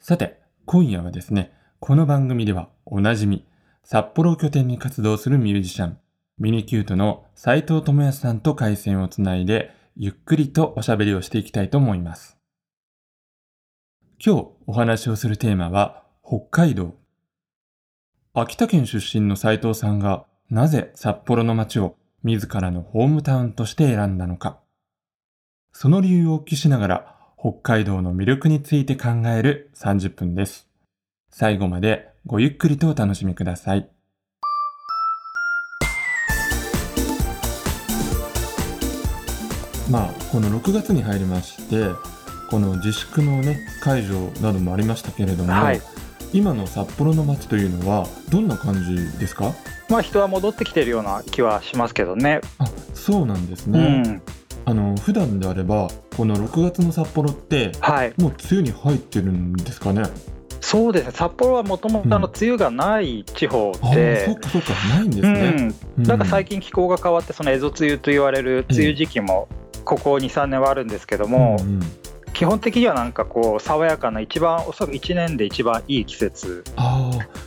さて、今夜はですね、この番組ではおなじみ、札幌を拠点に活動するミュージシャン、ミニキュートの斉藤智康さんと回線をつないで、ゆっくりとおしゃべりをしていきたいと思います。今日お話をするテーマは、北海道。秋田県出身の斉藤さんが、なぜ札幌の街を自らのホームタウンとして選んだのか。その理由をお聞きしながら、北海道の魅力について考える30分です。最後までごゆっくりとお楽しみください。まあ、この6月に入りまして、この自粛のね、解除などもありましたけれども、はい今の札幌の街というのはどんな感じですか？まあ人は戻ってきてるような気はしますけどね。あ、そうなんですうね。ん。あの、普段であれば、この6月の札幌って、はい。もう梅雨に入ってるんですかね？そうですね。札幌はもともと梅雨がない地方ああ、そでっ、かそっか、ないんですうね。ん。なんか最近気候が変わってその蝦夷梅雨と言われる梅雨時期もここ2、3年はあるんですけども、うんうん基本的にはなんかこう爽やかな一番おそらく1年で一番いい季節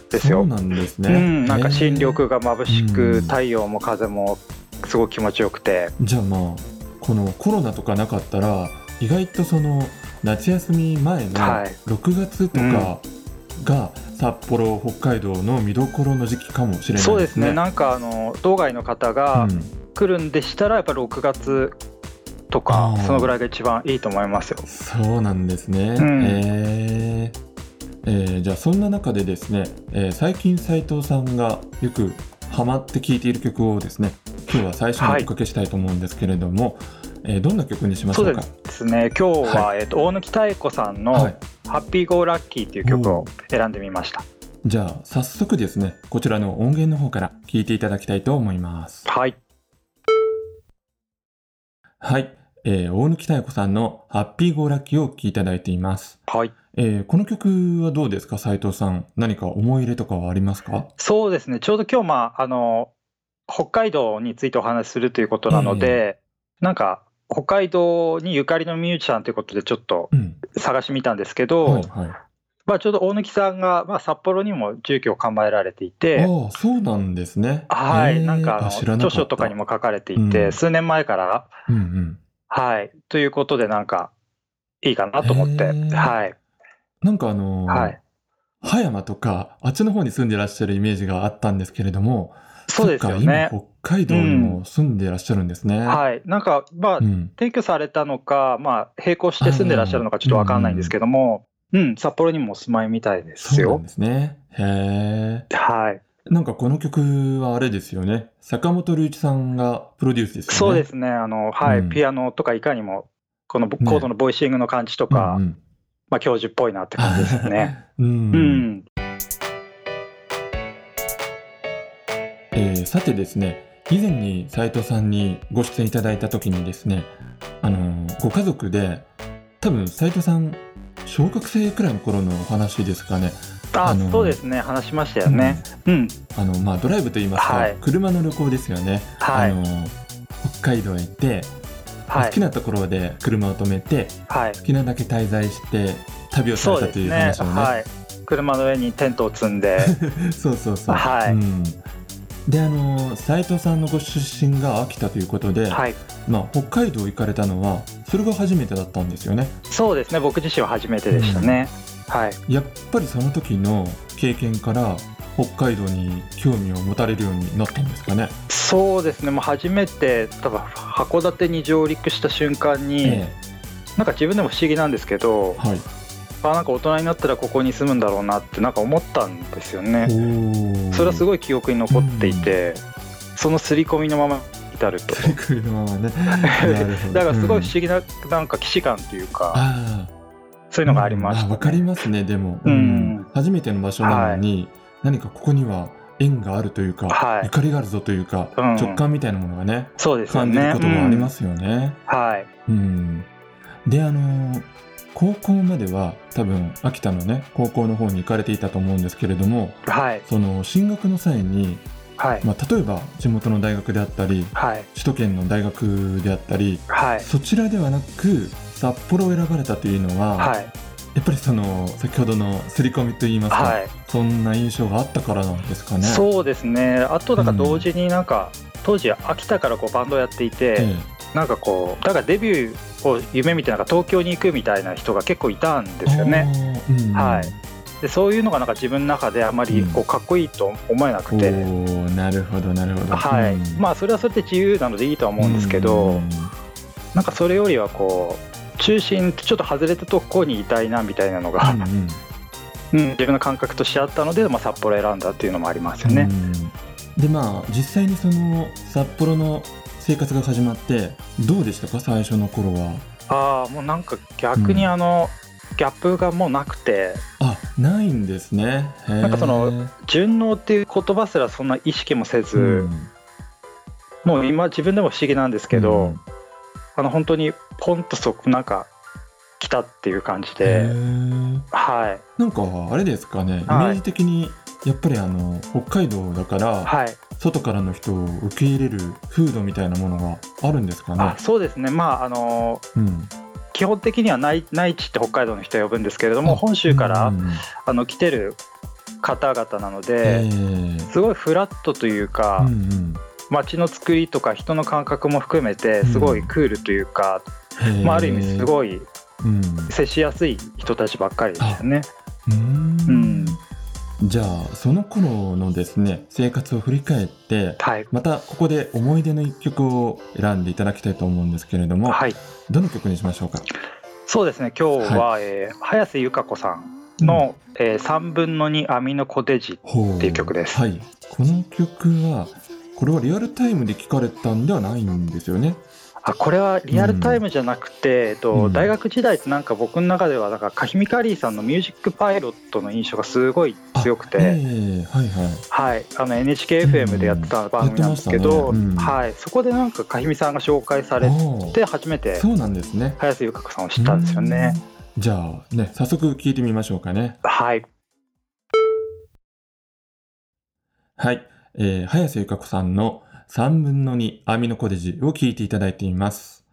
ですよそうなんですね。うん、なんか新緑が眩しく、うん太陽も風もすごく気持ちよくて、じゃあまあ、このコロナとかなかったら、意外とその夏休み前のはい。6月とかが札幌、北海道の見どころの時期かもしれないですね。そうですね。なんかあの道外の方がうん。来るんでしたらやっぱり6月とかそのぐらいが一番いいと思いますよ。そうなんですね。うん。へー。えーじゃあそんな中でですね、えー最近斉藤さんがよくハマって聴いている曲をですね今日は最初におかけしたいと思うんですけれども、えーどんな曲にしましそうょうかですね。今日は、えっと大貫妙子さんのはい「ハッピーゴーラッキー」っていう曲を選んでみました。じゃあ早速ですねこちらの音源の方から聴いていただきたいと思います。はい。はい、えー大貫妙子さんの「ハッピーゴーラッキー」をお聴きいただいています、はい。えーこの曲はどうですか？斉藤さん何か思い入れとかはありますか？そうですね。ちょうど今日まああの北海道についてお話しするということなので、なんか北海道にゆかりのミュージシャンということでちょっとうん。探してみたんですけど、はいはい。まあ、ちょうど大貫さんが、まあ、札幌にも住居を構えられていて、ああ、そうなんですね。はい、なんかあの著書とかにも書かれていて、うん。数年前から、うんうん。はい、ということでなんかいいかなと思って、はい、なんかあのーはい、葉山とか、あっちの方に住んでらっしゃるイメージがあったんですけれども、そうですよね。今、北海道にも住んでらっしゃるんですね。はい、なんか、まあ、うん。提供されたのか、まあ、並行して住んでらっしゃるのかちょっとわかんないんですけども、うん、札幌にもお住まいみたいですよそうなん。ですね。へえ。はい、なんかこの曲はあれですよね。坂本龍一さんがプロデュースですよね。そうですね、あの、はい、うんピアノとかいかにも、このコねードのボイシングの感じとか、うんうんまあ、教授っぽいなって感じですね。うんうん、えーさてですね以前に斉藤さんにご出演いただいた時にですねあのーご家族で多分斉藤さん小学生くらいの頃のお話ですかね。あ、そうですね、話しましたよね。うん、あのまあドライブといいますか、はい。車の旅行ですよね、はい。あのー北海道へ行って、はい。好き、なところで車を止めてはい。好きなだけ滞在して旅をされたという。話をね。はい。車の上にテントを積んで、そうそうそう。はい。うん、であの斉藤さんのご出身が秋田ということで、はい。まあ、北海道行かれたのはそれが初めてだったんですよね。そうですね。僕自身は初めてでしたね。はい。やっぱりその時の経験から北海道に興味を持たれるようになったんですかね。そうですね。もう初めて多分函館に上陸した瞬間に、えなんか自分でも不思議なんですけどえ、はい。あなんか大人になったらここに住むんだろうなってなんか思ったんですよね。おそれはすい。ごい記憶に残っていて、その刷り込みのまま至ると。ね。だからすごいうん不思議な、なんか既視感というか、あそういうのがありました、わかりますねでも、うん初めての場所なのに、何かここには縁があるというか、はいゆかりがあるぞというか、うん直感みたいなものがねそうですよね。感じることがありますよね。うんはい。うんであのー高校までは多分秋田のね高校の方に行かれていたと思うんですけれどもはい。その進学の際に、はい。まあ、例えば地元の大学であったりはい。首都圏の大学であったりはい。そちらではなく札幌を選ばれたというのは、はいやっぱりその先ほどの刷り込みといいますか、はいそんな印象があったからなんですかね。そうですねあとなんか同時になんか、当時秋田からこうバンドやっていて、えなんかこうだからデビューを夢見てなんか東京に行くみたいな人が結構いたんでえすよね。うんはい。でそういうのがなんか自分の中であまりこうかっこいいと思えなくて、おーなるほどなるほど。はい。うん。まあそれはそれで自由なのでいいとは思うんですけど、うん。なんかそれよりはこう中心ちょっと外れたとこにいたいなみたいなのが、うんうん。うん自分の感覚としてあったので、まあ、札幌選んだっていうのもありますよね。うん。でまあ実際にその札幌の生活が始まってどうでしたか？最初の頃は。ああもうなんか逆にあの、ギャップがもうなくて。あないんですね。なんかその順応っていう言葉すらそんな意識もせず、うん。もう今自分でも不思議なんですけど、うん。あの本当にポンとそこなんか来たっていう感じへで、ー。はい。なんかあれですかね、イメはいージ的にやっぱりあの北海道だから、はい。外からの人を受け入れる風土みたいなものがあるんですかね？あ。そうですね。まああのうん、基本的には内内地って北海道の人を呼ぶんですけれども本州から、うんうんうん。あの来てる方々なのえで、ーすごいフラットというか、うんうん。街の作りとか人の感覚も含めてすごいクールというか、へーまあ、ある意味すごいうん。接しやすい人たちばっかりでしたよね。うーん。うんじゃあその頃のですね生活を振り返ってはい、またここで思い出の一曲を選んでいただきたいと思うんですけれども、はい、どの曲にしましょうか？そうですね。今日は、えー早瀬由香子さんの、えー3分の2網のコテージっていう曲です。はい。この曲はこれはリアルタイムで聴かれたんではないんですよねあこれはリアルタイムじゃなくて、えっとうん。大学時代ってなんか僕の中ではなんかカヒミカリーさんの「ミュージックパイロット」の印象がすごい強くて。ええはいはい。はい、あの NHKFM でやってた番組なんですけど、ね。うん。はい、そこでなんかかひみさんが紹介されて初めてそうなんですね。早瀬由香子さんを知ったんですよね。うん。じゃあね早速聞いてみましょうかね。はい、はい、えー、早瀬由香子さんの3分の2網のコデジを聞いていただいています。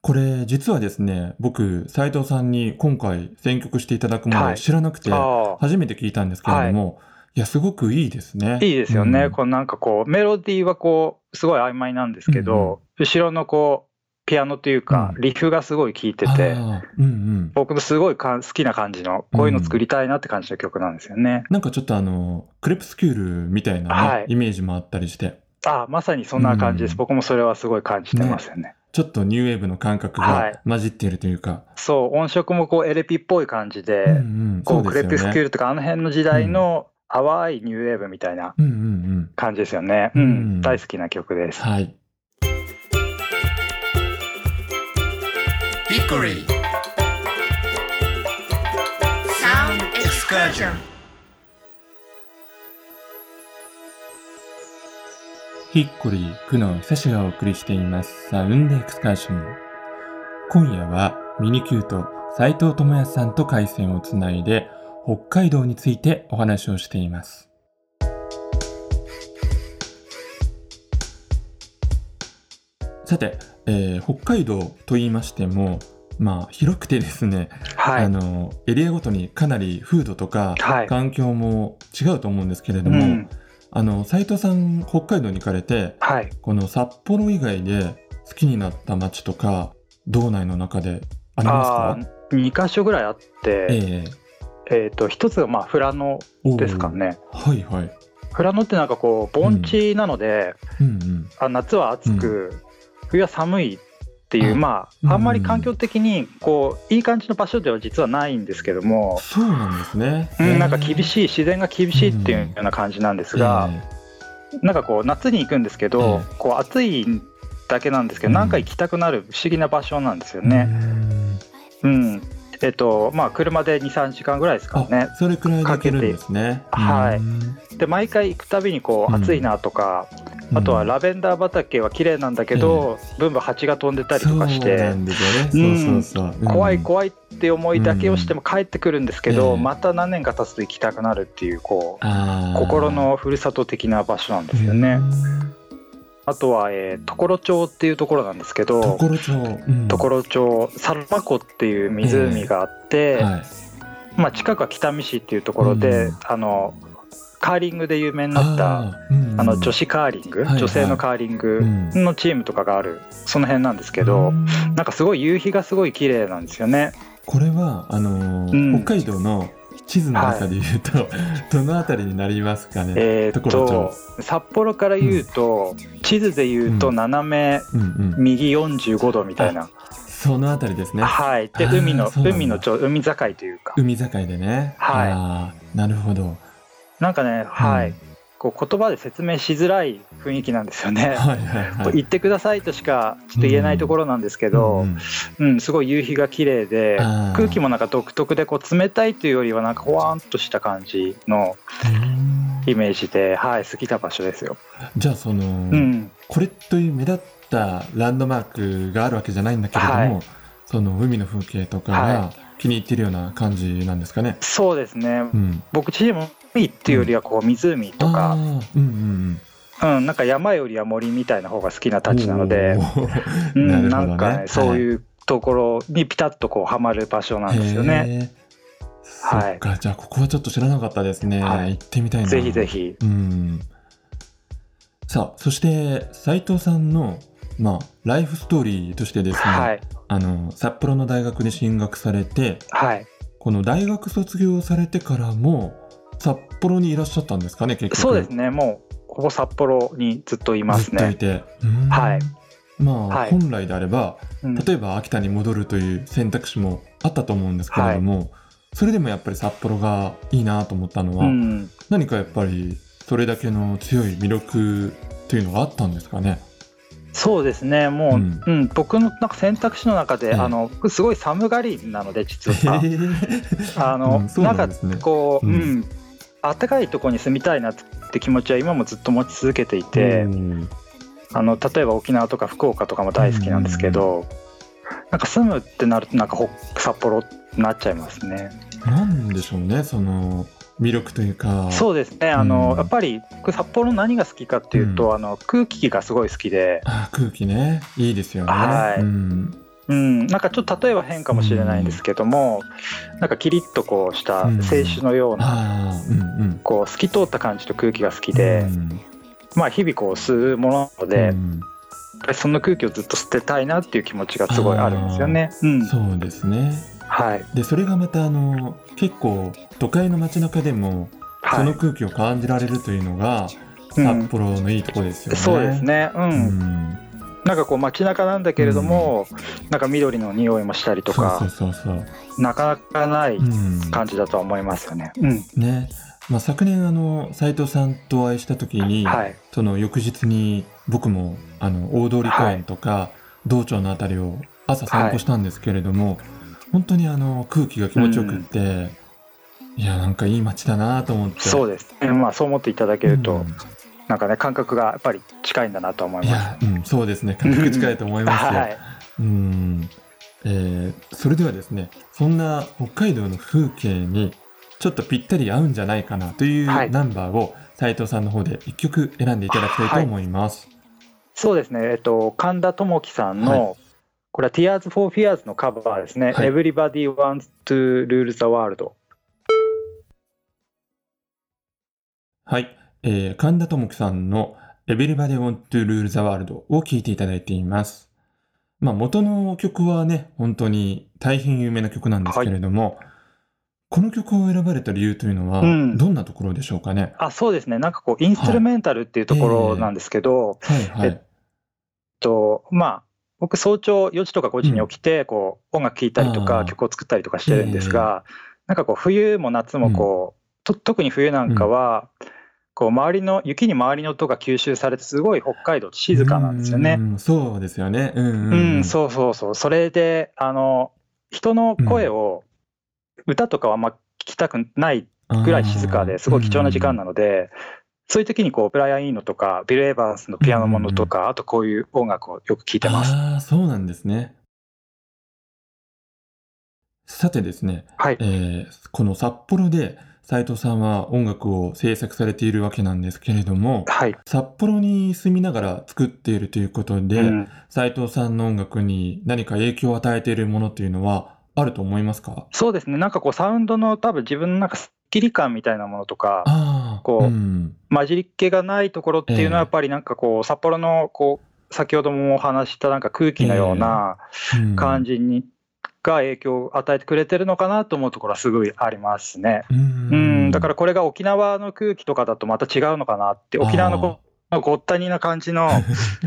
これ実はですね、僕、斉藤さんに今回選曲していただくものをはい。知らなくて、あ初めて聞いたんですけれども、い、や、すごくいいですね。あいいですよね、うん。このなんかこうメロディーはこうすごい曖昧なんですけど、うんうん。後ろのこうピアノというかうん。リフがすごい効いてて、うんうん。僕のすごいかん好きな感じのこういうの作りたいなって感じの曲なんですよね。なんかちょっとあの、クレプスキュールみたいな、ねはい。イメージもあったりして、ああまさにそんな感じです、うん僕もそれはすごい感じてますよね。ちょっとニューウェーブの感覚はいが混じっているというか、そう音色もこうエレピっぽい感じで、うんうん、こうク。レピスキュールとかあの辺の時代の淡いニューウェーブみたいなうんうんうん。感じですよね。ううんん、大好きな曲です。はい。Hickory Sound Excursion ヒッコリー、久野久志がお送りしていますサウンドエクスカーション。今夜はミニキュート斉藤智也さんと回線をつないで北海道についてお話をしています。さて、えー北海道と言いましても、まあ広くてですね、はい。あのエリアごとにかなり風土とかはい。環境も違うと思うんですけれども、うん、あの斉藤さん北海道に行かれてはい。この札幌以外で好きになった街とか道内の中でありますか？あー2箇所ぐらいあって、ええっ、と、一つがまあ富良野ですかね。はいはい。富良野ってなんかこう、盆地なので、うんうん。あ夏は暑く、冬は寒いっていう、あまうん。あ、あんまり環境的に、こう、いい感じの場所では実はないんですけども、そうなんですね。うん、なんか厳いしい、自然が厳しいっていうような感じなんですが、なんかこう、夏に行くんですけど、えこう、暑いだけなんですけど、うん。なんか行きたくなる不思議な場所なんですよね。うん。えっと、まあ、車で2、3時間ぐらいですかあ、ね。それくらいで行けるんですね。はい。うん。で、毎回行くたびに、こう、うん。暑いなとか、あとはラベンダー畑は綺麗なんだけど、ブンブン蜂が飛んでたりとかして。怖いい。怖いって思いだけをしても帰ってくるんですけど、うん。ええまた何年か経つと行きたくなるっていう、こう、心のふるさと的な場所なんですよね。。あとは、えー、常呂町っていうところなんですけど常呂町、うん、町サルマ湖っていう湖があって、はい、まあ、近くは北見市っていうところで、うん。あのカーリングで有名になったあの女子カーリング、はいはい。女性のカーリングのチームとかがあるその辺なんですけど、うん。なんかすごい夕日がすごい綺麗なんですよね。これはあの北海道の地図の中で言うと、どのあたりになりますかね、えーっと札幌から言うと、地図で言うとうん。斜めうんうん、右45度みたいな、そのあたりですね。はい。で海の海のちょ海境というか。海境でね。はい。なるほどなんかねはい、うんこう言葉で説明しづらい雰囲気なんですよね。はいはいはい。言ってくださいとしかちょっと言えないところなんですけど、うん。うん。すごい夕日が綺麗で空気もなんか独特でこう冷たいというよりはなんかほわーんとした感じのうん。イメージで、はい、好きな場所ですよ。じゃあその、うん、これという目立ったランドマークがあるわけじゃないんだけれども、はい。その海の風景とかはが気に入ってるような感じなんですかね。そうですね、うん、僕自身も海っていうよりはこう湖とあか、ーうんうんうん、なんか山よりは森みたいな方が好きなうん、たちなので、うん、なんかね、そういうところにピタッとこうはまる場所なんですよね。ね。はいそっか、じゃあここはちょっと知らなかったですね。はい行ってみたいな。ぜひぜ。ひ。うん。さあ、そして斉藤さんのまあライフストーリーとしてですね、はい、あの札幌の大学に進学されて、はい、この大学卒業されてからも札幌にいらっしゃったんですかね結局。そうですね、もうほぼ札幌にずっといますね。ずっといて。うんはい。まあ、はい本来であればうん例えば秋田に戻るという選択肢もあったと思うんですけれども、それでもやっぱり札幌がいいなと思ったのは、うん、何かやっぱりそれだけの強い魅力というのがあったんですかね？そうですね、もう、ううんん僕のなんか選択肢の中で、ええあの僕すごい寒がりなので、実は。あの、うんなんね。こう、ううんん、暖かいところに住みたいなって気持ちは今もずっと持ち続けていて、うんあの例えば沖縄とか福岡とかも大好きなんですけど、なんか住むってなるとなんかほ札幌ってなっちゃいますね。なんでしょうねその魅力というか。そうですね。あの、うんやっぱり僕札幌の何が好きかっていうと、うんあの空気がすごい好きで、あ空気ねいいですよね。はいうんうん、なんかちょっと例えば変かもしれないんですけども、なんかキリッとこうしたうん清酒のような、うんうん。こう透き通った感じと空気が好きで、うんまあ日々こう吸うものなので、その空気をずっと吸ってたいなっていう気持ちがすごいあるんですよね。うん、そうですね。はい、でそれがまたあの結構都会の街中でもそはい、の空気を感じられるというのが、うん札幌のいいところですよね。そうです。ね。うん、うん。なんかこう街中なんだけれども、なんか緑の匂いもしたりとか、そうそうそう。なかなかないうん。感じだとは思いますよね。うん、ね。まあ、昨年あの斉藤さんとお会いした時に、はい、その翌日に僕もあの大通公園とか、道庁のあたりを朝散歩したんですけれども、本当にあの空気が気持ちよくって、いやなんかいい街だなと思ってそうですね。まあそう思っていただけると、うんなんかね感覚がやっぱり近いんだなと思いいます。や、うん、そうですね感覚近いと思いますよ、はい、うん、えーそれではですねそんな北海道の風景にちょっとぴったり合うんじゃないかなというはいナンバーを斉藤さんの方で一曲選んでいただきたいと思います。そうですね。えっと神田智樹さんの、はこれは Tears for Fears のカバーですね。はい Everybody wants to rule the world。はい、えー神田智樹さんの Everybody Want to Rule the World を聴いていただいています。まあ元の曲はね、本当に大変有名な曲なんですけれども、この曲を選ばれた理由というのは、うんどんなところでしょうかね？あ、そうですね。なんかこうインストゥルメンタルっていうところなんですけど、はいはい。えっとまあ僕早朝4時とか5時に起きてこう音楽聴いたりとか曲を作ったりとかしてるんですが、なんかこう冬も夏もこう、と特に冬なんかは、こう周りの雪に周りの音が吸収されてすごい北海道静かなんですよね。うんそうですよね。うんうん、ううんん、そうそうそう。それで、あの、人の声を、歌とかはあんま聞きたくないぐらい静かですごい貴重な時間なので、そういう時にこう、ブライアン・イーノとか、ビル・エヴァンスのピアノものとか、あとこういう音楽をよく聴いてます。ああ、そうなんですね。さてですね、はいえ。ーこの札幌で斉藤さんは音楽を制作されているわけなんですけれども、はい。札幌に住みながら作っているということで、うん。斉藤さんの音楽に何か影響を与えているものっていうのはあると思いますか？そうですね。なんかこう、サウンドの多分自分のなんかスッキリ感みたいなものとか、こうん。混じりっ気がないところっていうのは、やっぱりなんかこう、札幌のこう、先ほどもお話ししたなんか空気のようなうん。感じに、が影響を与えてくれてるのかなと思うところはすごいありますね。うん。うん、だからこれが沖縄の空気とかだとまた違うのかなって、沖縄のごったにな感じの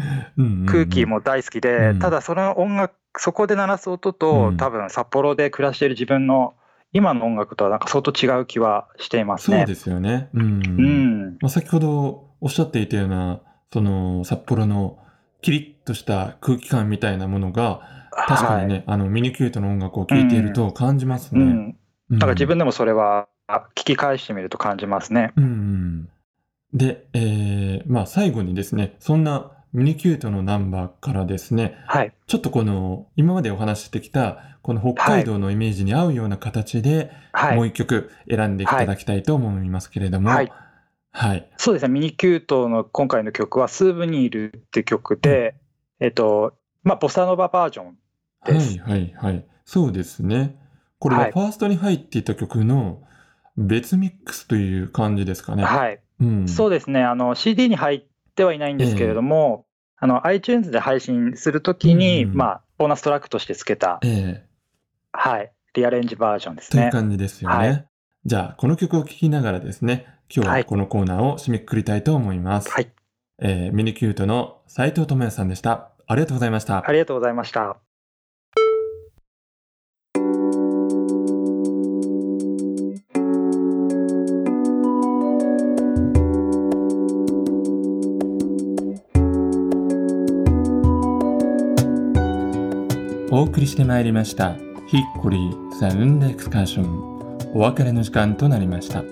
空気も大好きで、うん。ただその音楽、そこで鳴らす音と、うん。多分札幌で暮らしている自分の今の音楽とはなんか相当違う気はしていますね。そうですよね。うん。うん、まあ、先ほどおっしゃっていたような、その札幌のキリッとした空気感みたいなものが、確かにね、あのミニキュートの音楽を聴いていると感じますね。はい、うん。うんだから自分でもそれはあ聞き返してみると感じますね。うんうん。で、えー、まあ最後にですね、そんなミニキュートのナンバーからですね、はい。ちょっとこの今までお話ししてきたこの北海道のイメージに合うような形で、はい。もう一曲選んでいただきたいと思いますけれども、はい。はい。そうですね。ミニキュートの今回の曲はスーブニールって曲で、えっと、まあ、ボサノババージョンです。はいはいはい。そうですね。これははいファーストに入っていた曲の別ミックスという感じですかね。はい。うん。そうですね。あの、CD に入ってはいないんですけれども、あの、iTunes で配信するときに、うんまあ、ボーナストラックとして付けた、ええはい、リアレンジバージョンですというね。感じですよね。はいじゃあ、この曲を聴きながらですね、今日ははいこのコーナーを締めくくりたいと思います。はい。えーミニキュートの斉藤智也さんでした。ありがとうございました。ありがとうございました。お送りしてまいりました。ヒッコリーサウンドエクスカーション。お別れの時間となりました。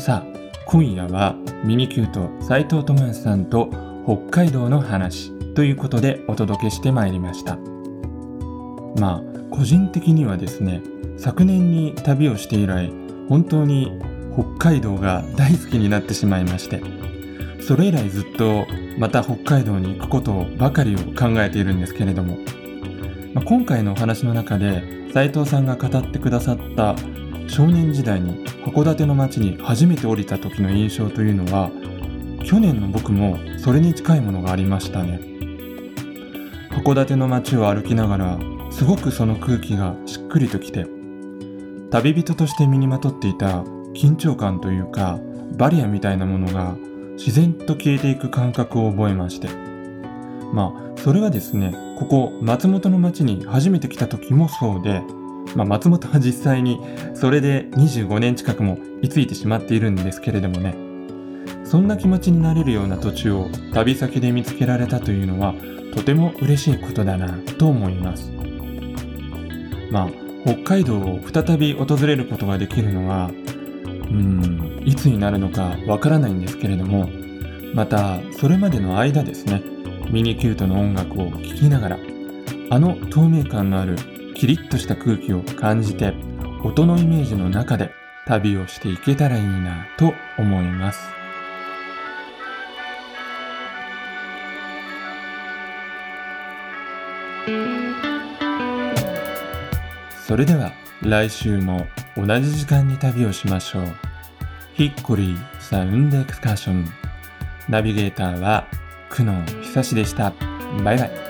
さあ今夜はミニキュート斉藤智也さんと北海道の話ということでお届けしてまいりました。まあ個人的にはですね昨年に旅をして以来本当に北海道が大好きになってしまいましてそれ以来ずっとまた北海道に行くことばかりを考えているんですけれどもまあ今回のお話の中で斉藤さんが語ってくださった少年時代に函館の町に初めて降りた時の印象というのは去年の僕もそれに近いものがありましたね。函館の街を歩きながらすごくその空気がしっくりときて旅人として身にまとっていた緊張感というかバリアみたいなものが自然と消えていく感覚を覚えましてまあそれはですねここ松本の町に初めて来た時もそうで、まあ、松本は実際にそれで25年近くも居ついてしまっているんですけれどもね。そんな気持ちになれるような土地を旅先で見つけられたというのはとても嬉しいことだなと思います。まあ北海道を再び訪れることができるのはうんいつになるのかわからないんですけれどもまたそれまでの間ですね。ミニキュートの音楽を聴きながらあの透明感のあるキリッとした空気を感じて音のイメージの中で旅をしていけたらいいなと思います。それでは来週も同じ時間に旅をしましょう。ヒッコリーサウンドエクスカーション。ナビゲーターは久野久志でした。バイバイ。